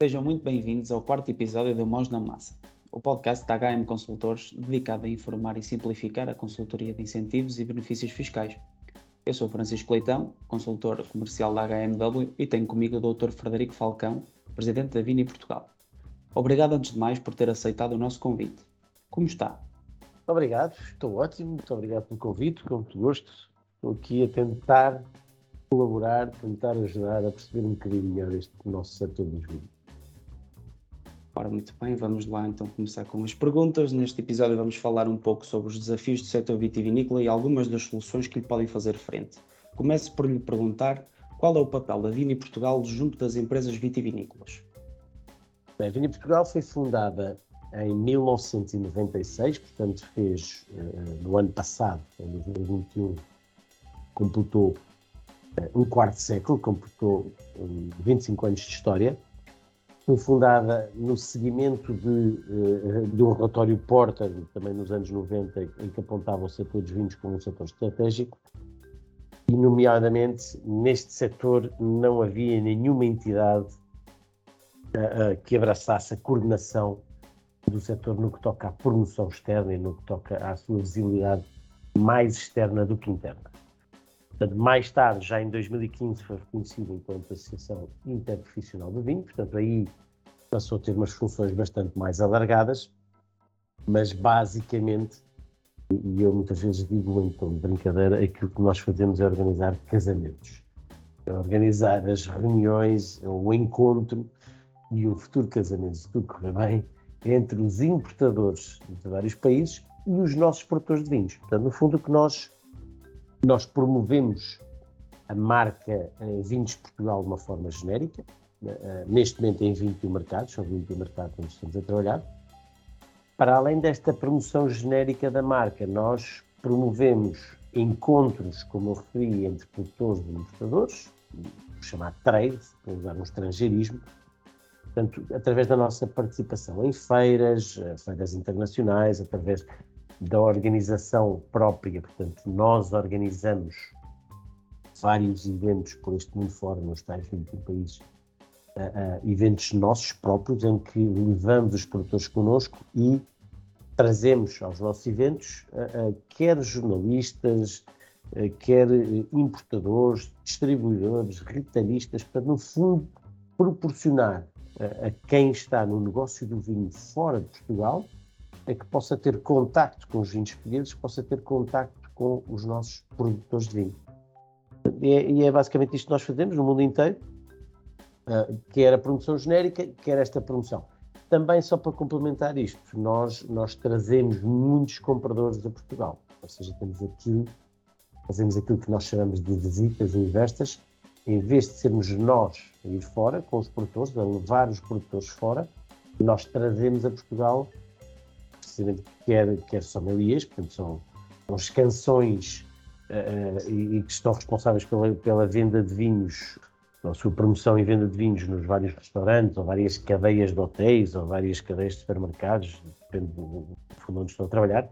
Sejam muito bem-vindos ao quarto episódio do Mãos na Massa, o podcast da HM Consultores dedicado a informar e simplificar a consultoria de incentivos e benefícios fiscais. Eu sou Francisco Leitão, consultor comercial da HMW e tenho comigo o Dr. Frederico Falcão, presidente da Vini Portugal. Obrigado antes de mais por ter aceitado o nosso convite. Como está? Obrigado, estou ótimo, muito obrigado pelo convite, com muito gosto. Estou aqui a tentar colaborar, tentar ajudar a perceber um bocadinho melhor este nosso setor dos vinhos. Ora, muito bem, vamos lá então começar com as perguntas. Neste episódio vamos falar um pouco sobre os desafios do setor vitivinícola e algumas das soluções que lhe podem fazer frente. Começo por lhe perguntar qual é o papel da Vini Portugal junto das empresas vitivinícolas. Bem, a Vini Portugal foi fundada em 1996, portanto fez uh, no ano passado, em 2021, completou uh, um quarto século, completou um, 25 anos de história foi fundada no seguimento de, eh, de, um relatório Porter, também nos anos 90, em que apontava o setor dos vinhos como um setor estratégico, e, nomeadamente, neste setor não havia nenhuma entidade uh, uh, que abraçasse a coordenação do setor no que toca à promoção externa e no que toca à sua visibilidade mais externa do que interna. Portanto, mais tarde, já em 2015, foi reconhecido enquanto Associação Interprofissional do Vinho, portanto, aí passou a ter umas funções bastante mais alargadas, mas basicamente, e eu muitas vezes digo em tom de brincadeira, aquilo que nós fazemos é organizar casamentos. É organizar as reuniões, o encontro e o futuro casamento, se tudo correr bem, entre os importadores de vários países e os nossos produtores de vinhos. Portanto, no fundo, o que nós nós promovemos a marca Vinhos Portugal de uma forma genérica, eh, neste momento em 21 mercados, são 21 mercados onde estamos a trabalhar. Para além desta promoção genérica da marca, nós promovemos encontros, como eu referi, entre produtores e importadores, chamado trade, para usar um estrangeirismo, portanto, através da nossa participação em feiras, eh, feiras internacionais, através da organização própria, portanto, nós organizamos vários eventos por este mundo fora, nos tais 21 países, uh, uh, eventos nossos próprios, em que levamos os produtores connosco e trazemos aos nossos eventos uh, quer jornalistas, quer importadores, distribuidores, retalhistas, para, no fundo, proporcionar a quem está no negócio do vinho fora de Portugal é que possa ter contacto com os vinhos portugueses, possa ter contacto com os nossos produtores de vinho. E é, e é basicamente isto que nós fazemos no mundo inteiro, uh, quer a promoção genérica, quer esta promoção. Também, só para complementar isto, nós, nós trazemos muitos compradores a Portugal. Ou seja, temos aqui, fazemos aquilo que nós chamamos de visitas universas, em vez de sermos nós a ir fora com os produtores, a levar os produtores fora, nós trazemos a Portugal precisamente quer, quer sommeliers, portanto são, são as canções uh, e, e, que estão responsáveis pela, pela venda de vinhos, a sua promoção e venda de vinhos nos vários restaurantes, ou várias cadeias de hotéis, ou várias cadeias de supermercados, depende do fundo onde estão a trabalhar.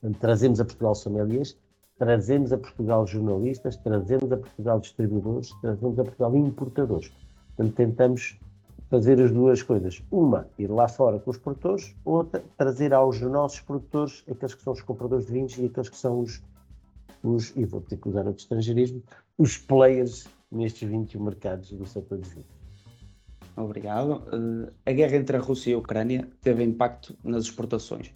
Portanto, trazemos a Portugal sommeliers, trazemos a Portugal jornalistas, trazemos a Portugal distribuidores, trazemos a Portugal importadores. Portanto, tentamos fazer as duas coisas. Uma, ir lá fora com os produtores, outra, trazer aos nossos produtores aqueles que são os compradores de vinhos e aqueles que são os, os e vou ter que usar outro estrangeirismo, os players nestes 21 mercados do setor de vinhos. Obrigado. Uh, a guerra entre a Rússia e a Ucrânia teve impacto nas exportações.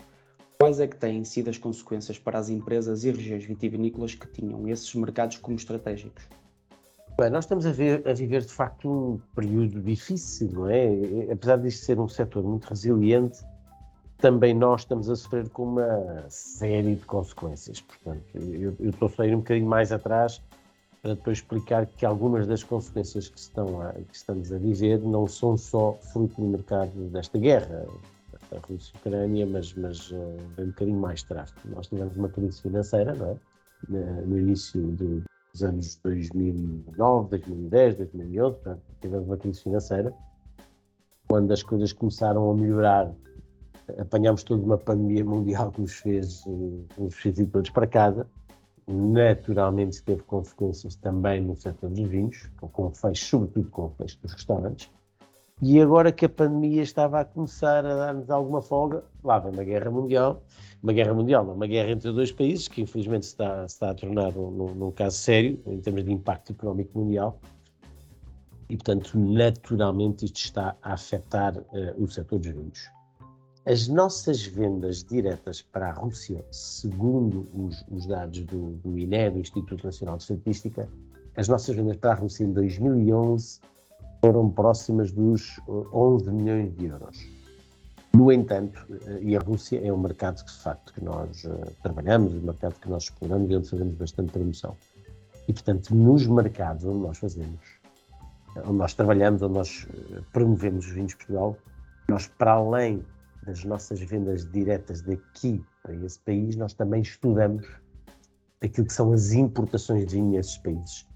Quais é que têm sido as consequências para as empresas e regiões vitivinícolas que tinham esses mercados como estratégicos? Bem, nós estamos a, ver, a, viver de facto um período difícil, não é? Apesar disto ser um setor muito resiliente, também nós estamos a sofrer com uma série de consequências. Portanto, eu, eu estou a ir um bocadinho mais atrás para depois explicar que algumas das consequências que, estão a, que estamos a viver não são só fruto do mercado desta guerra, a Rússia-Ucrânia, mas, mas uh, um bocadinho mais atrás. Nós tivemos uma crise financeira, não é? No início do, dos anos 2009, 2010, 2011, portanto, tivemos uma crise financeira, quando as coisas começaram a melhorar, apanhámos toda uma pandemia mundial que nos fez, eh, nos fez ir todos para casa, naturalmente teve consequências também no setor dos vinhos, com o fecho, sobretudo com o fecho dos restaurantes, E agora que a pandemia estava a começar a dar-nos alguma folga, lá vem uma guerra mundial, uma guerra mundial, uma guerra entre dois países, que infelizmente se está, está a tornar num, num caso sério, em termos de impacto económico mundial, e portanto, naturalmente, isto está a afetar uh, o setor dos vinhos. As nossas vendas diretas para a Rússia, segundo os, os dados do, do INE, do Instituto Nacional de Estatística, as nossas vendas para a Rússia em 2011 foram próximas dos 11 milhões de euros. No entanto, e a Rússia é um mercado que, de facto, que nós uh, trabalhamos, um mercado que nós exploramos e onde fazemos bastante promoção. E, portanto, nos mercados onde nós fazemos, onde nós trabalhamos, onde nós promovemos os vinhos de Portugal, nós, para além das nossas vendas diretas daqui para esse país, nós também estudamos aquilo que são as importações de vinho nesses países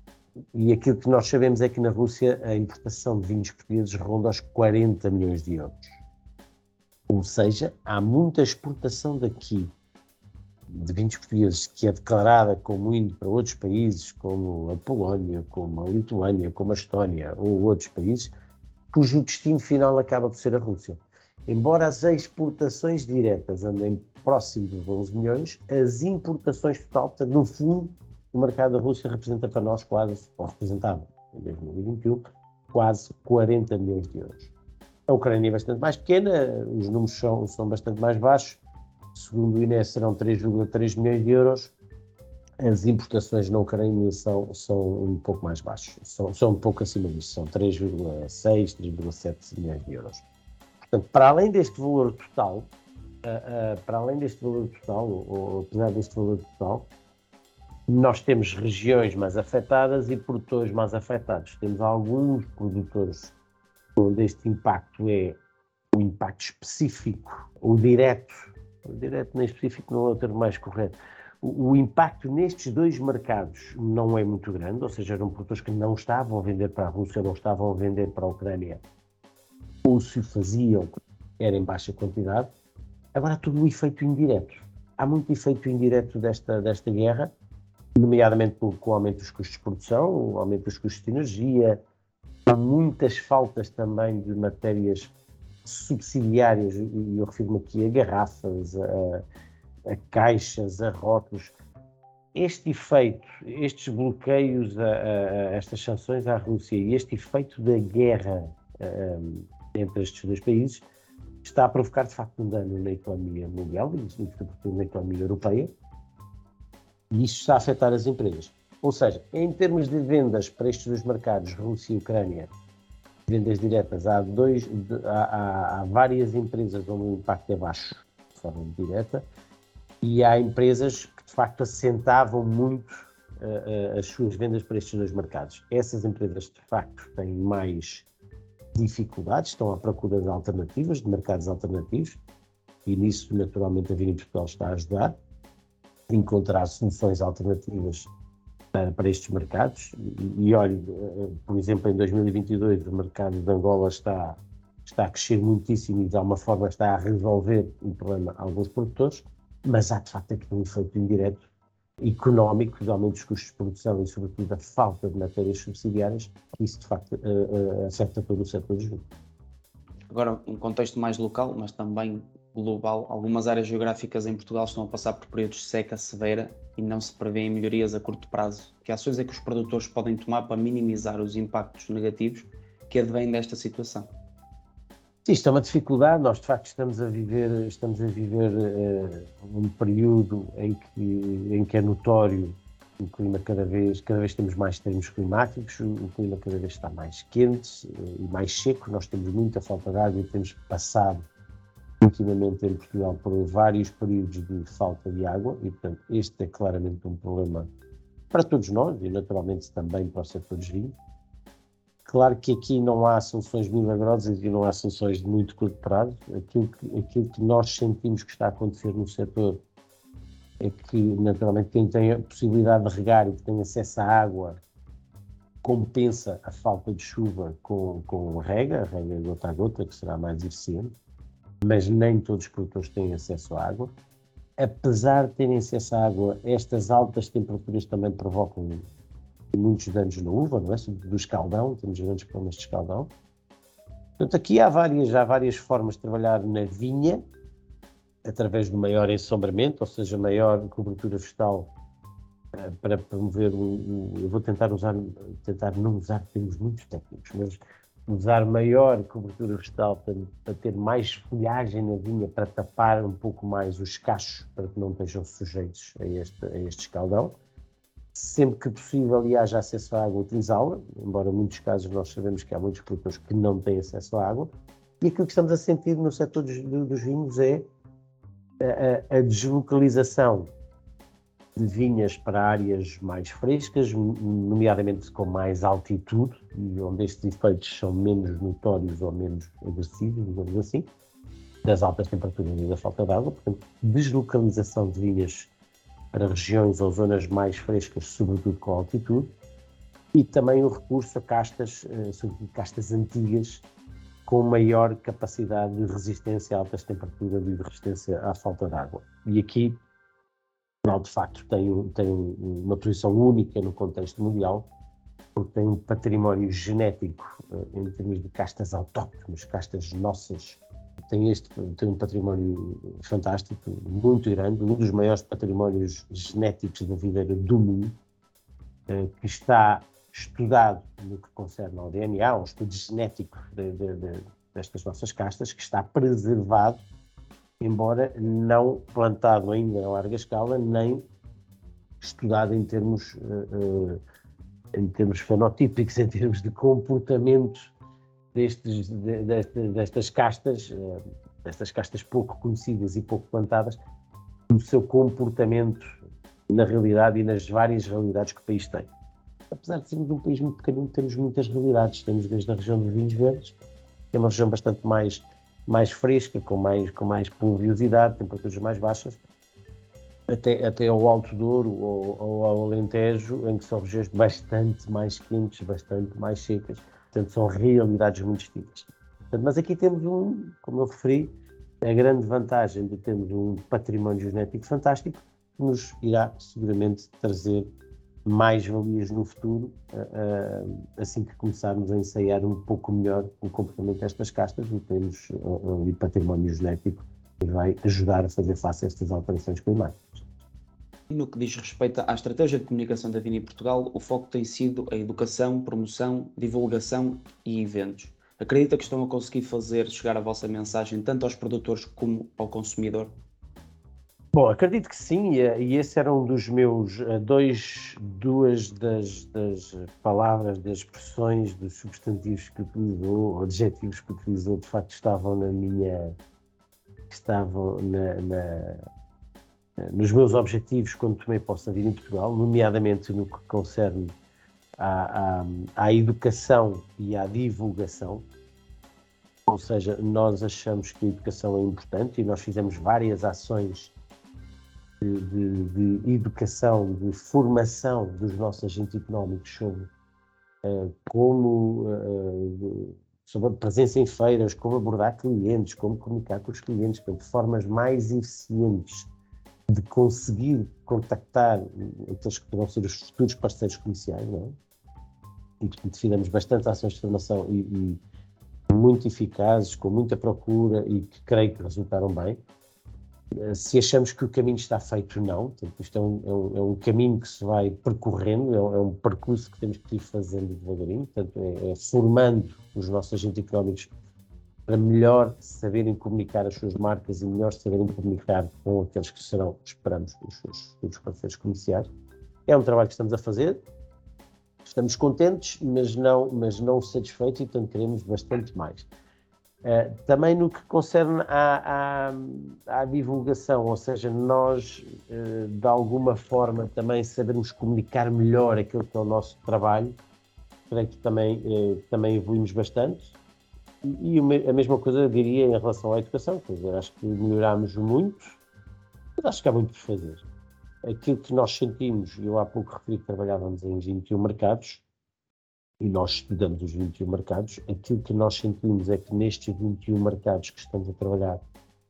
e aquilo que nós sabemos é que na Rússia a importação de vinhos portugueses ronda aos 40 milhões de euros. Ou seja, há muita exportação daqui de vinhos portugueses que é declarada como indo para outros países, como a Polónia, como a Lituânia, como a Estónia ou outros países, cujo destino final acaba por ser a Rússia. Embora as exportações diretas andem próximo dos 11 milhões, as importações total, no fundo, o mercado da Rússia representa para nós quase, ou representava em 2021, quase 40 milhões de euros. A Ucrânia é bastante mais pequena, os números são, são bastante mais baixos, segundo o INE serão 3,3 milhões de euros, as importações na Ucrânia são, são um pouco mais baixos, são, são um pouco acima disso, são 3,6, 3,7 milhões de euros. Portanto, para além deste valor total, uh, uh, para além deste valor total, ou, ou apesar deste valor total, nós temos regiões mais afetadas e produtores mais afetados. Temos alguns produtores onde este impacto é o impacto específico, o direto, o direto nem específico não é o termo mais correto. O, o, impacto nestes dois mercados não é muito grande, ou seja, eram produtores que não estavam a vender para a Rússia, não estavam a vender para a Ucrânia, ou se faziam, era em baixa quantidade. Agora, tudo o efeito indireto. Há muito efeito indireto desta, desta guerra, nomeadamente com o aumento dos custos de produção, o aumento dos custos de energia, muitas faltas também de matérias subsidiárias, e eu refiro-me aqui a garrafas, a, a, caixas, a rótulos. Este efeito, estes bloqueios, a, a, estas sanções à Rússia e este efeito da guerra entre estes dois países está a provocar de facto um dano na economia mundial e, sobretudo, na economia europeia, e isso está a afetar as empresas. Ou seja, em termos de vendas para estes dois mercados, Rússia e Ucrânia, vendas diretas, há, dois, há, há, várias empresas onde o impacto é baixo, de forma direta, e há empresas que de facto assentavam muito uh, uh, as suas vendas para estes dois mercados. Essas empresas de facto têm mais dificuldades, estão à procura de alternativas, de mercados alternativos, e nisso naturalmente a Vini Portugal está a ajudar encontrar soluções alternativas para, para estes mercados. E, e eh, por exemplo, em 2022 o mercado de Angola está, está a crescer muitíssimo e de alguma forma está a resolver o problema a alguns produtores, mas há de facto aqui um efeito indireto económico, de aumento dos custos de produção e sobretudo a falta de matérias subsidiárias, que isso de facto uh, uh, afeta todo o setor dos vinhos. Agora, um contexto mais local, mas também global, algumas áreas geográficas em Portugal estão a passar por períodos de seca severa e não se prevêem melhorias a curto prazo. Que ações é que os produtores podem tomar para minimizar os impactos negativos que advêm desta situação? Sim, isto é uma dificuldade. Nós, de facto, estamos a viver, estamos a viver uh, um período em que, em que é notório o clima cada vez, cada vez temos mais termos climáticos, o clima cada vez está mais quente uh, e mais seco. Nós temos muita falta de água e temos passado ultimamente em Portugal por vários períodos de falta de água e, portanto, este é claramente um problema para todos nós e, naturalmente, também para o setor dos vinhos. Claro que aqui não há soluções milagrosas e não há soluções de muito curto prazo. Aquilo que, aquilo que nós sentimos que está a acontecer no setor é que, naturalmente, quem tem a possibilidade de regar e que tem acesso à água compensa a falta de chuva com, com rega, rega gota a gota, que será mais eficiente mas nem todos os produtores têm acesso à água. Apesar de terem acesso à água, estas altas temperaturas também provocam muitos danos na uva, não é? Do escaldão, temos grandes problemas de escaldão. Portanto, aqui há várias, há várias formas de trabalhar na vinha, através do maior ensombramento, ou seja, maior cobertura vegetal uh, para promover o, Eu vou tentar usar, tentar não usar termos muito técnicos, mas usar maior cobertura vegetal para, para, ter mais folhagem na vinha, para tapar um pouco mais os cachos, para que não estejam sujeitos a este, a este escaldão. Sempre que possível e haja acesso à água, utilizá-la, embora em muitos casos nós sabemos que há muitos produtores que não têm acesso à água. E aquilo que estamos a sentir no setor dos, dos vinhos é a, a deslocalização de vinhas para áreas mais frescas, nomeadamente com mais altitude, e onde estes efeitos são menos notórios ou menos agressivos, digamos assim, das altas temperaturas e da falta de água. Portanto, deslocalização de vinhas para regiões ou zonas mais frescas, sobretudo com altitude, e também o recurso a castas, eh, sobretudo castas antigas, com maior capacidade de resistência a altas temperaturas e de resistência à falta de água. E aqui Portugal, de facto, tem, tem uma posição única no contexto mundial, porque tem um património genético eh, em termos de castas autóctones, castas nossas. Tem, este, tem um património fantástico, muito grande, um dos maiores patrimónios genéticos da videira do mundo, eh, que está estudado no que concerne ao DNA, um estudo genético de, de, de, destas nossas castas, que está preservado embora não plantado ainda a larga escala, nem estudado em termos, uh, em termos fenotípicos, em termos de comportamento destes, de, destas, destas castas, uh, destas castas pouco conhecidas e pouco plantadas, no seu comportamento na realidade e nas várias realidades que o país tem. Apesar de sermos um país muito pequenino, temos muitas realidades. Temos desde a região dos vinhos verdes, que é uma região bastante mais mais fresca, com mais, com mais pluviosidade, temperaturas mais baixas, até, até ao Alto Douro ou, ou ao Alentejo, em que são regiões bastante mais quentes, bastante mais secas. Portanto, são realidades muito distintas. Portanto, mas aqui temos um, como eu referi, a grande vantagem de termos um património genético fantástico que nos irá seguramente trazer mais valias no futuro, assim que começarmos a ensaiar um pouco melhor o comportamento destas castas e temos ali património genético que vai ajudar a fazer face a estas alterações climáticas. No que diz respeito à estratégia de comunicação da Vini Portugal, o foco tem sido a educação, promoção, divulgação e eventos. Acredita que estão a conseguir fazer chegar a vossa mensagem tanto aos produtores como ao consumidor? Bom, acredito que sim, e esse era um dos meus eh, dois, duas das, das palavras, das expressões, dos substantivos que utilizou, adjetivos que utilizou, de facto estavam na minha, estavam na, na, nos meus objetivos quando tomei posse da vida em Portugal, nomeadamente no que concerne à, à, à educação e à divulgação. Ou seja, nós achamos que a educação é importante e nós fizemos várias ações de, de, de, educação, de formação dos nossos agentes económicos sobre uh, como uh, sobre a presença em feiras, como abordar clientes, como comunicar com os clientes, de formas mais eficientes de conseguir contactar aqueles que poderão ser os futuros parceiros comerciais, não é? E, portanto, fizemos bastantes ações de formação e, e muito eficazes, com muita procura e que creio que resultaram bem. Eh, se achamos que o caminho está feito, não. Portanto, isto é um, é, um, é um, caminho que se vai percorrendo, é um, é um, percurso que temos que ir fazendo devagarinho. Portanto, é, é, formando os nossos agentes económicos para melhor saberem comunicar as suas marcas e melhor saberem comunicar com aqueles que serão, esperamos, os seus futuros parceiros comerciais. É um trabalho que estamos a fazer. Estamos contentes, mas não, mas não satisfeitos e, portanto, queremos bastante mais. Uh, também no que concerne à, à, à, divulgação, ou seja, nós uh, de alguma forma também sabermos comunicar melhor aquilo que é o nosso trabalho, creio que também, uh, também evoluímos bastante. E, e, a mesma coisa eu diria em relação à educação, quer dizer, acho que melhorámos muito, mas acho que há muito por fazer. Aquilo que nós sentimos, eu há pouco referi que trabalhávamos em 21 mercados, e nós estudamos os 21 mercados, aquilo que nós sentimos é que nestes 21 mercados que estamos a trabalhar,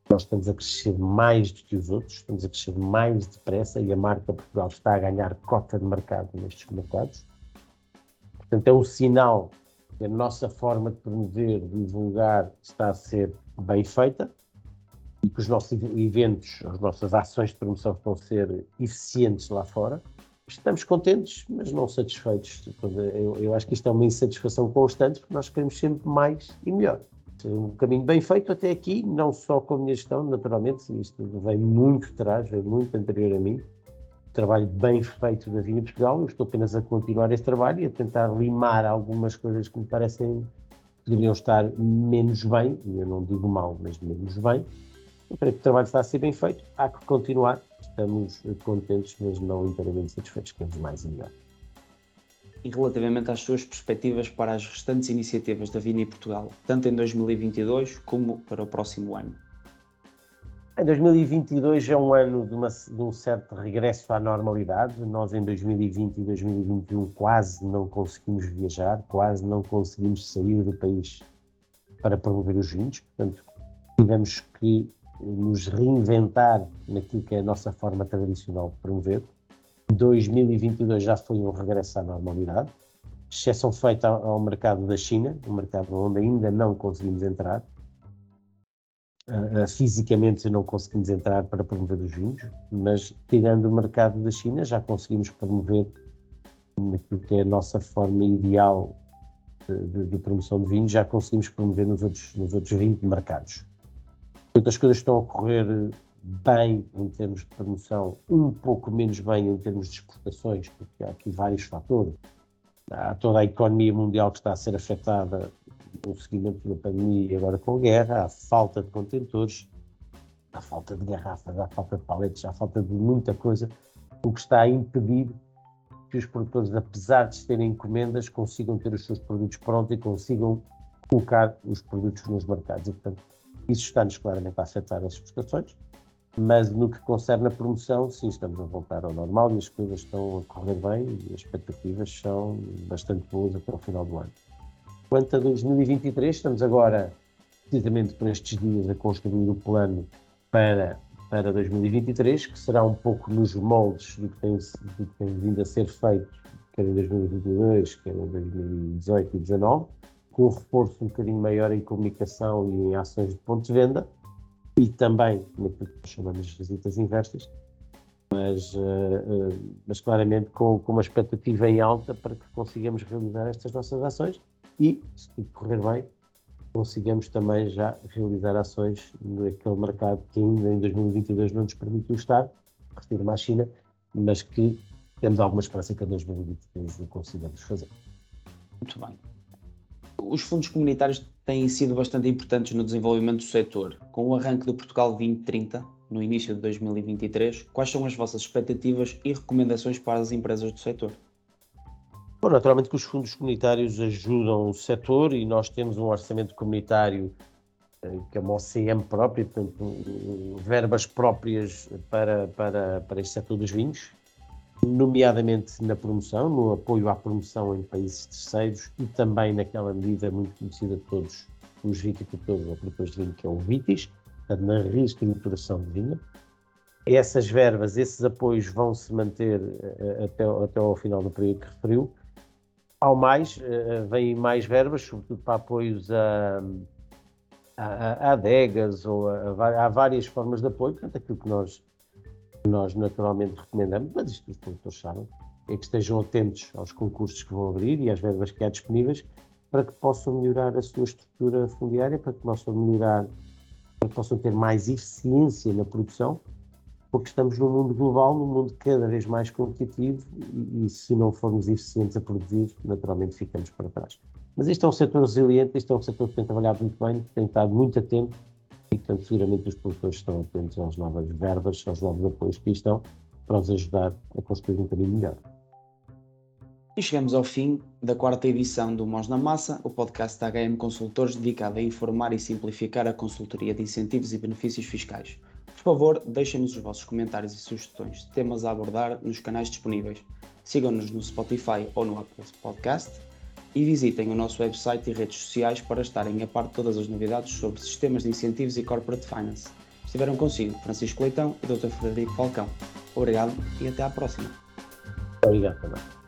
nós estamos a crescer mais do que os outros, estamos a crescer mais depressa e a marca Portugal está a ganhar cota de mercado nestes mercados. Portanto, é um sinal a nossa forma de promover, de divulgar, está a ser bem feita e que os nossos eventos, as nossas ações de promoção estão a ser eficientes lá fora. Estamos contentes, mas não satisfeitos. Eu, eu acho que isto é uma insatisfação constante, porque nós queremos sempre mais e melhor. Um caminho bem feito até aqui, não só com a minha gestão, naturalmente, isto vem muito atrás, vem muito anterior a mim. Trabalho bem feito da Vinha Portugal, eu estou apenas a continuar esse trabalho e a tentar limar algumas coisas que me parecem poderiam estar menos bem, e eu não digo mal, mas menos bem, que o trabalho está a ser bem feito, há que continuar. Estamos contentes, mas não inteiramente satisfeitos. Queremos mais e melhor. E relativamente às suas perspectivas para as restantes iniciativas da Vini Portugal, tanto em 2022 como para o próximo ano? Em 2022 é um ano de, uma, de, um certo regresso à normalidade. Nós, em 2020 e 2021, quase não conseguimos viajar, quase não conseguimos sair do país para promover os vinhos. Portanto, tivemos que nos reinventar naquilo que é a nossa forma tradicional de promover. 2022 já foi um regresso à normalidade, exceção feita ao mercado da China, um mercado onde ainda não conseguimos entrar. Uh, fisicamente não conseguimos entrar para promover os vinhos, mas tirando o mercado da China já conseguimos promover naquilo que é a nossa forma ideal de, de, de promoção de vinhos, já conseguimos promover nos outros, nos outros 20 mercados. Portanto, as coisas estão a correr bem em termos de promoção, um pouco menos bem em termos de exportações, porque há aqui vários fatores. Há toda a economia mundial que está a ser afetada no seguimento da pandemia e agora com a guerra, há falta de contentores, há falta de garrafas, há falta de paletes, há falta de muita coisa, o que está a impedir que os produtores, apesar de terem encomendas, consigam ter os seus produtos prontos e consigam colocar os produtos nos mercados. E, portanto, isso está-nos claramente a afetar as exportações, mas no que concerne a promoção, sim, estamos a voltar ao normal e as coisas estão a correr bem e as expectativas são bastante boas até o final do ano. Quanto a 2023, estamos agora, precisamente por estes dias, a construir o plano para, para 2023, que será um pouco nos moldes do que tem, do que tem vindo a ser feito, quer em 2022, quer em 2018 e 2019 com um reforço um bocadinho maior em comunicação e em ações de pontos de venda e também naquilo que chamamos de visitas inversas, mas, uh, uh, mas claramente com, com, uma expectativa em alta para que consigamos realizar estas nossas ações e, se tudo correr bem, consigamos também já realizar ações naquele mercado que ainda em 2022 não nos permitiu estar, refiro-me à China, mas que temos alguma esperança que em 2023 o consigamos fazer. Muito bem os fundos comunitários têm sido bastante importantes no desenvolvimento do setor. Com o arranque do Portugal 2030, no início de 2023, quais são as vossas expectativas e recomendações para as empresas do setor? Bom, naturalmente que os fundos comunitários ajudam o setor e nós temos um orçamento comunitário eh, que é uma OCM própria, portanto, verbas próprias para, para, para este setor dos vinhos, nomeadamente na promoção, no apoio à promoção em países terceiros e também naquela medida muito conhecida de todos os viticultores ou produtores de vinho, que é o VITIS, na reestruturação de vinho. Essas verbas, esses apoios vão se manter uh, até, até ao final do período que referiu. Ao mais, uh, vêm mais verbas, sobretudo para apoios a, a, a adegas ou a, a várias formas de apoio, portanto, aquilo que nós nós naturalmente recomendamos, mas isto os produtores sabem, é que estejam atentos aos concursos que vão abrir e às verbas que há disponíveis para que possam melhorar a sua estrutura fundiária, para que possam melhorar, para que possam ter mais eficiência na produção, porque estamos num mundo global, num mundo cada vez mais competitivo e, e se não formos eficientes a produzir, naturalmente ficamos para trás. Mas este é um setor resiliente, este é um setor que tem trabalhado muito bem, que tem estado muito atento e, portanto, seguramente os produtores estão atentos às novas verbas, aos novos apoios que estão, para os ajudar a construir um caminho melhor. E chegamos ao fim da quarta edição do Mãos na Massa, o podcast da HM Consultores dedicado a informar e simplificar a consultoria de incentivos e benefícios fiscais. Por favor, deixem-nos os vossos comentários e sugestões de temas a abordar nos canais disponíveis. Sigam-nos no Spotify ou no Apple Podcast e visitem o nosso website e redes sociais para estarem a par de todas as novidades sobre sistemas de incentivos e corporate finance. Estiveram consigo Francisco Leitão e Dr. Frederico Falcão. Obrigado e até à próxima. Obrigado também.